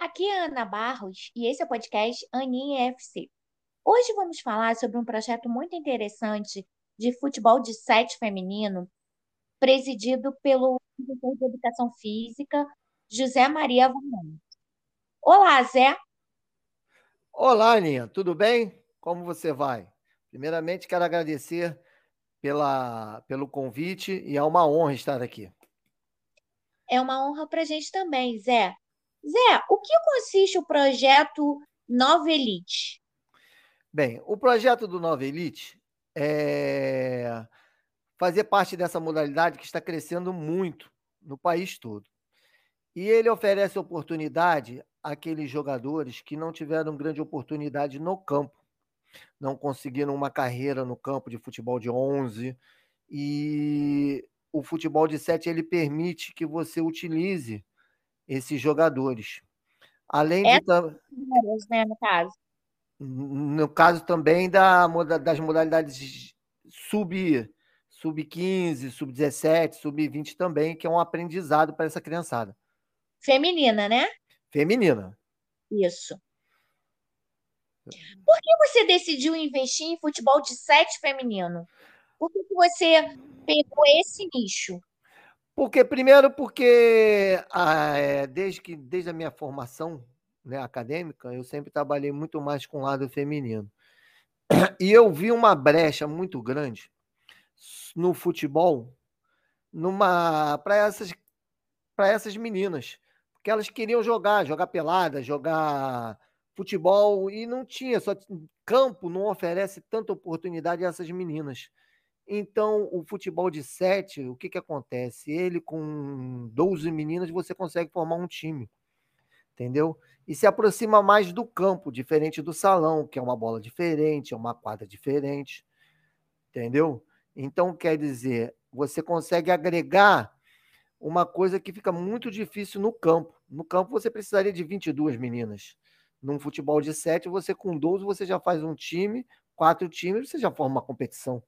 Aqui é a Ana Barros e esse é o podcast Aninha FC. Hoje vamos falar sobre um projeto muito interessante de futebol de sete feminino, presidido pelo professor de Educação Física, José Maria Valente. Olá, Zé. Olá, Aninha, tudo bem? Como você vai? Primeiramente, quero agradecer pela, pelo convite e é uma honra estar aqui. É uma honra para a gente também, Zé. Zé, o que consiste o projeto Nova Elite? Bem, o projeto do Nova Elite é fazer parte dessa modalidade que está crescendo muito no país todo. E ele oferece oportunidade àqueles jogadores que não tiveram grande oportunidade no campo, não conseguiram uma carreira no campo de futebol de 11 e o futebol de 7 ele permite que você utilize esses jogadores. Além É de né, no caso. no caso também da, das modalidades sub sub 15, sub 17, sub 20 também, que é um aprendizado para essa criançada Feminina, né? feminina. Isso. Por que você decidiu investir em futebol de sete feminino? Por que que você pegou esse nicho? Porque primeiro porque ah, é, desde que desde a minha formação né, acadêmica, eu sempre trabalhei muito mais com o lado feminino. E eu vi uma brecha muito grande no futebol para essas para essas meninas, porque elas queriam jogar, jogar pelada, jogar futebol e não tinha, só campo não oferece tanta oportunidade a essas meninas. Então, o futebol de sete, o que, que acontece? Ele com 12 meninas, você consegue formar um time, entendeu? E se aproxima mais do campo, diferente do salão, que é uma bola diferente, é uma quadra diferente, entendeu? Então, quer dizer, você consegue agregar uma coisa que fica muito difícil no campo. No campo, você precisaria de 22 meninas. Num futebol de sete, você com 12, você já faz um time, quatro times, você já forma uma competição.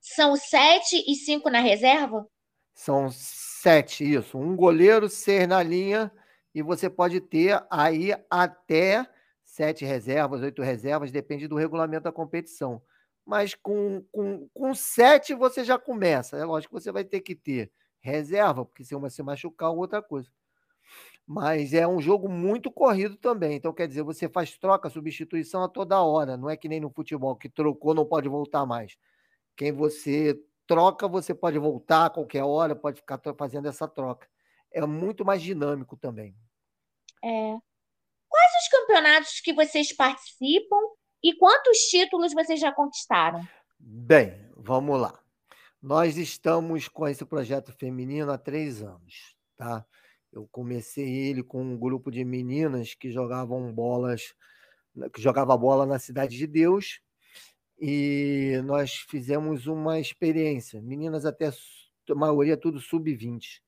São sete e cinco na reserva? São sete, isso. Um goleiro, seis na linha, e você pode ter aí até sete reservas, oito reservas, depende do regulamento da competição. Mas com, com, com sete você já começa. É lógico que você vai ter que ter reserva, porque se uma se machucar, outra coisa. Mas é um jogo muito corrido também. Então, quer dizer, você faz troca, substituição a toda hora. Não é que nem no futebol, que trocou, não pode voltar mais. Quem você troca, você pode voltar a qualquer hora, pode ficar fazendo essa troca. É muito mais dinâmico também. É. Quais os campeonatos que vocês participam e quantos títulos vocês já conquistaram? Bem, vamos lá. Nós estamos com esse projeto feminino há três anos, tá? Eu comecei ele com um grupo de meninas que jogavam bolas, que jogava bola na Cidade de Deus, e nós fizemos uma experiência. Meninas até, a maioria tudo sub-20.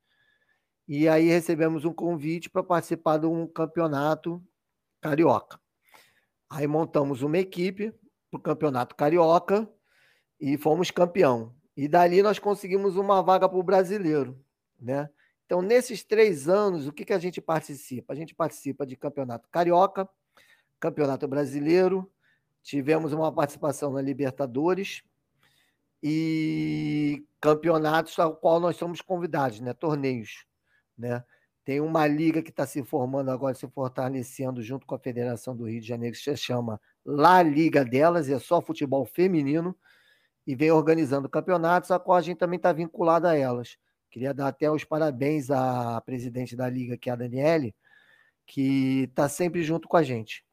E aí recebemos um convite para participar de um campeonato carioca. Aí montamos uma equipe para o campeonato carioca e fomos campeão. E dali nós conseguimos uma vaga para o brasileiro, né? Então, nesses três anos, o que, que a gente participa? A gente participa de campeonato carioca, campeonato brasileiro, tivemos uma participação na Libertadores e campeonatos ao qual nós somos convidados, né? Torneios, né? Tem uma liga que está se formando agora, se fortalecendo junto com a Federação do Rio de Janeiro, que se chama La Liga delas, é só futebol feminino, e vem organizando campeonatos, a qual a gente também está vinculado a elas. Queria dar até os parabéns à presidente da liga, que é a Daniele, que está sempre junto com a gente.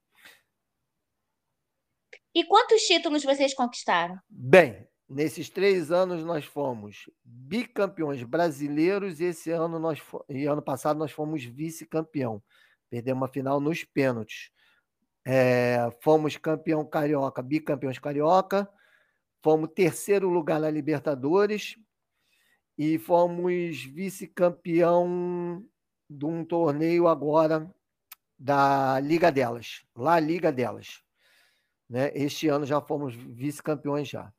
E quantos títulos vocês conquistaram? Bem, nesses três anos nós fomos bicampeões brasileiros e esse ano nós e ano passado nós fomos vice-campeão. Perdemos a final nos pênaltis. É, fomos campeão carioca, bicampeões carioca, fomos terceiro lugar na Libertadores e fomos vice-campeão de um torneio agora da Liga delas, lá Liga delas. Né? Este ano já fomos vice-campeões já.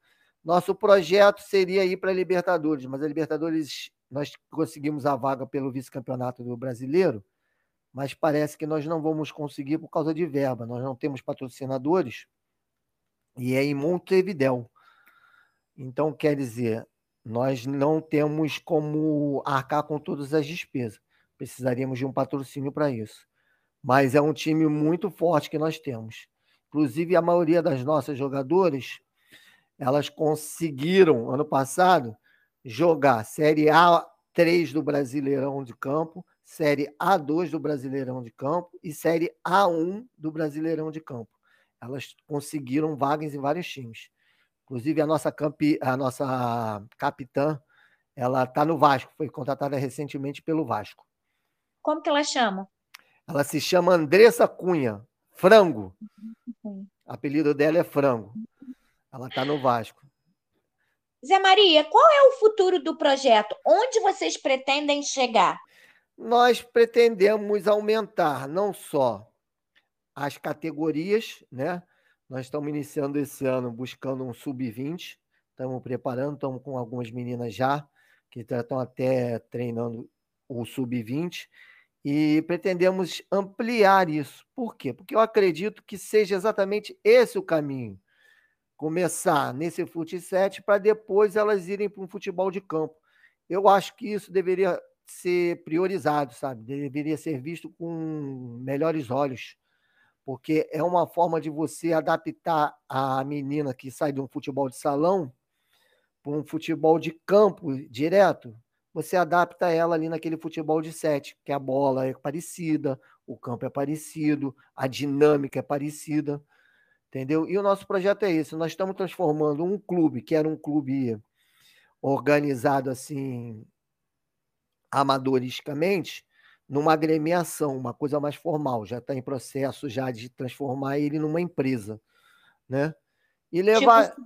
Nosso projeto seria ir para a Libertadores, mas a Libertadores nós conseguimos a vaga pelo vice-campeonato do brasileiro, mas parece que nós não vamos conseguir por causa de verba. Nós não temos patrocinadores e é em Montevidéu. Então, quer dizer, nós não temos como arcar com todas as despesas. Precisaríamos de um patrocínio para isso. Mas é um time muito forte que nós temos. Inclusive, a maioria das nossas jogadoras, elas conseguiram, ano passado, jogar Série A3 do Brasileirão de Campo, Série A2 do Brasileirão de Campo e Série A1 do Brasileirão de Campo. Elas conseguiram vagas em vários times. Inclusive, a nossa, campi, a nossa capitã, ela está no Vasco, foi contratada recentemente pelo Vasco. Como que ela chama? Ela se chama Andressa Cunha, Frango. Uhum. O apelido dela é Frango. Ela está no Vasco. Zé Maria, qual é o futuro do projeto? Onde vocês pretendem chegar? Nós pretendemos aumentar não só as categorias, né? Nós estamos iniciando esse ano buscando um sub-20, estamos preparando, estamos com algumas meninas já que estão até treinando o sub-20 e pretendemos ampliar isso. Por quê? Porque eu acredito que seja exatamente esse o caminho. Começar nesse futsal para depois elas irem para um futebol de campo. Eu acho que isso deveria ser priorizado, sabe? Deveria ser visto com melhores olhos. Porque é uma forma de você adaptar a menina que sai de um futebol de salão para um futebol de campo direto, você adapta ela ali naquele futebol de sete, que a bola é parecida, o campo é parecido, a dinâmica é parecida, entendeu? E o nosso projeto é esse, nós estamos transformando um clube, que era um clube organizado assim, amadoristicamente, numa agremiação, uma coisa mais formal, já está em processo já de transformar ele numa empresa, né? E levar tipo,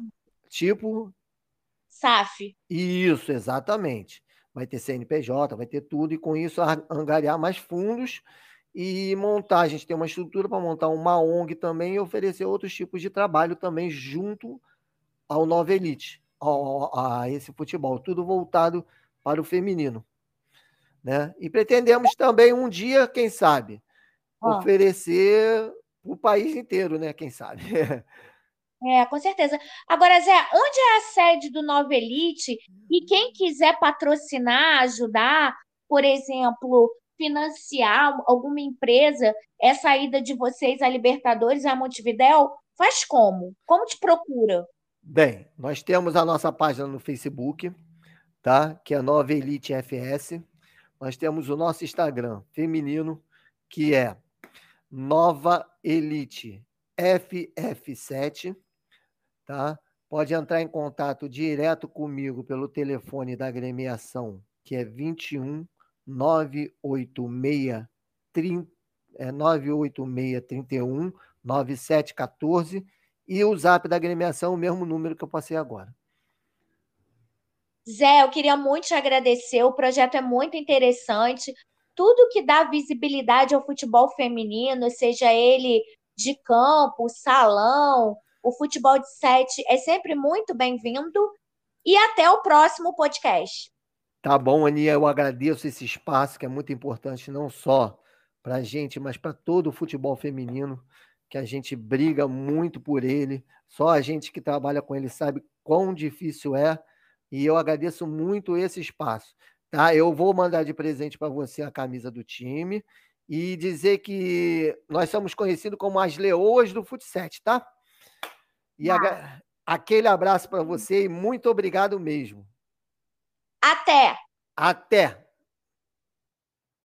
tipo SAF. Isso, exatamente vai ter CNPJ, vai ter tudo, e com isso angariar mais fundos e montar. A gente tem uma estrutura para montar uma ONG também e oferecer outros tipos de trabalho também junto ao Nova Elite, ao, a esse futebol, tudo voltado para o feminino. Né? E pretendemos também um dia, quem sabe, oferecer para o país inteiro, né? Quem sabe. É, com certeza. Agora, Zé, onde é a sede do Nova Elite? E quem quiser patrocinar, ajudar, por exemplo, financiar alguma empresa, essa ida de vocês a Libertadores, a Montevidéu, faz como? Como te procura? Bem, nós temos a nossa página no Facebook, tá? Que é Nova Elite FS. Nós temos o nosso Instagram feminino, que é Nova Elite FF7 tá? Pode entrar em contato direto comigo pelo telefone da agremiação, que é 21 986 30, é 986 31 9714 e o zap da agremiação, o mesmo número que eu passei agora. Zé, eu queria muito te agradecer. O projeto é muito interessante. Tudo que dá visibilidade ao futebol feminino, seja ele de campo, salão, o futebol de sete é sempre muito bem-vindo. E até o próximo podcast. Tá bom, Aninha, eu agradeço esse espaço que é muito importante, não só para a gente, mas para todo o futebol feminino, que a gente briga muito por ele. Só a gente que trabalha com ele sabe quão difícil é. E eu agradeço muito esse espaço. Tá? Eu vou mandar de presente para você a camisa do time e dizer que nós somos conhecidos como as leoas do futsal, tá? E a, aquele abraço para você e muito obrigado mesmo. Até! Até!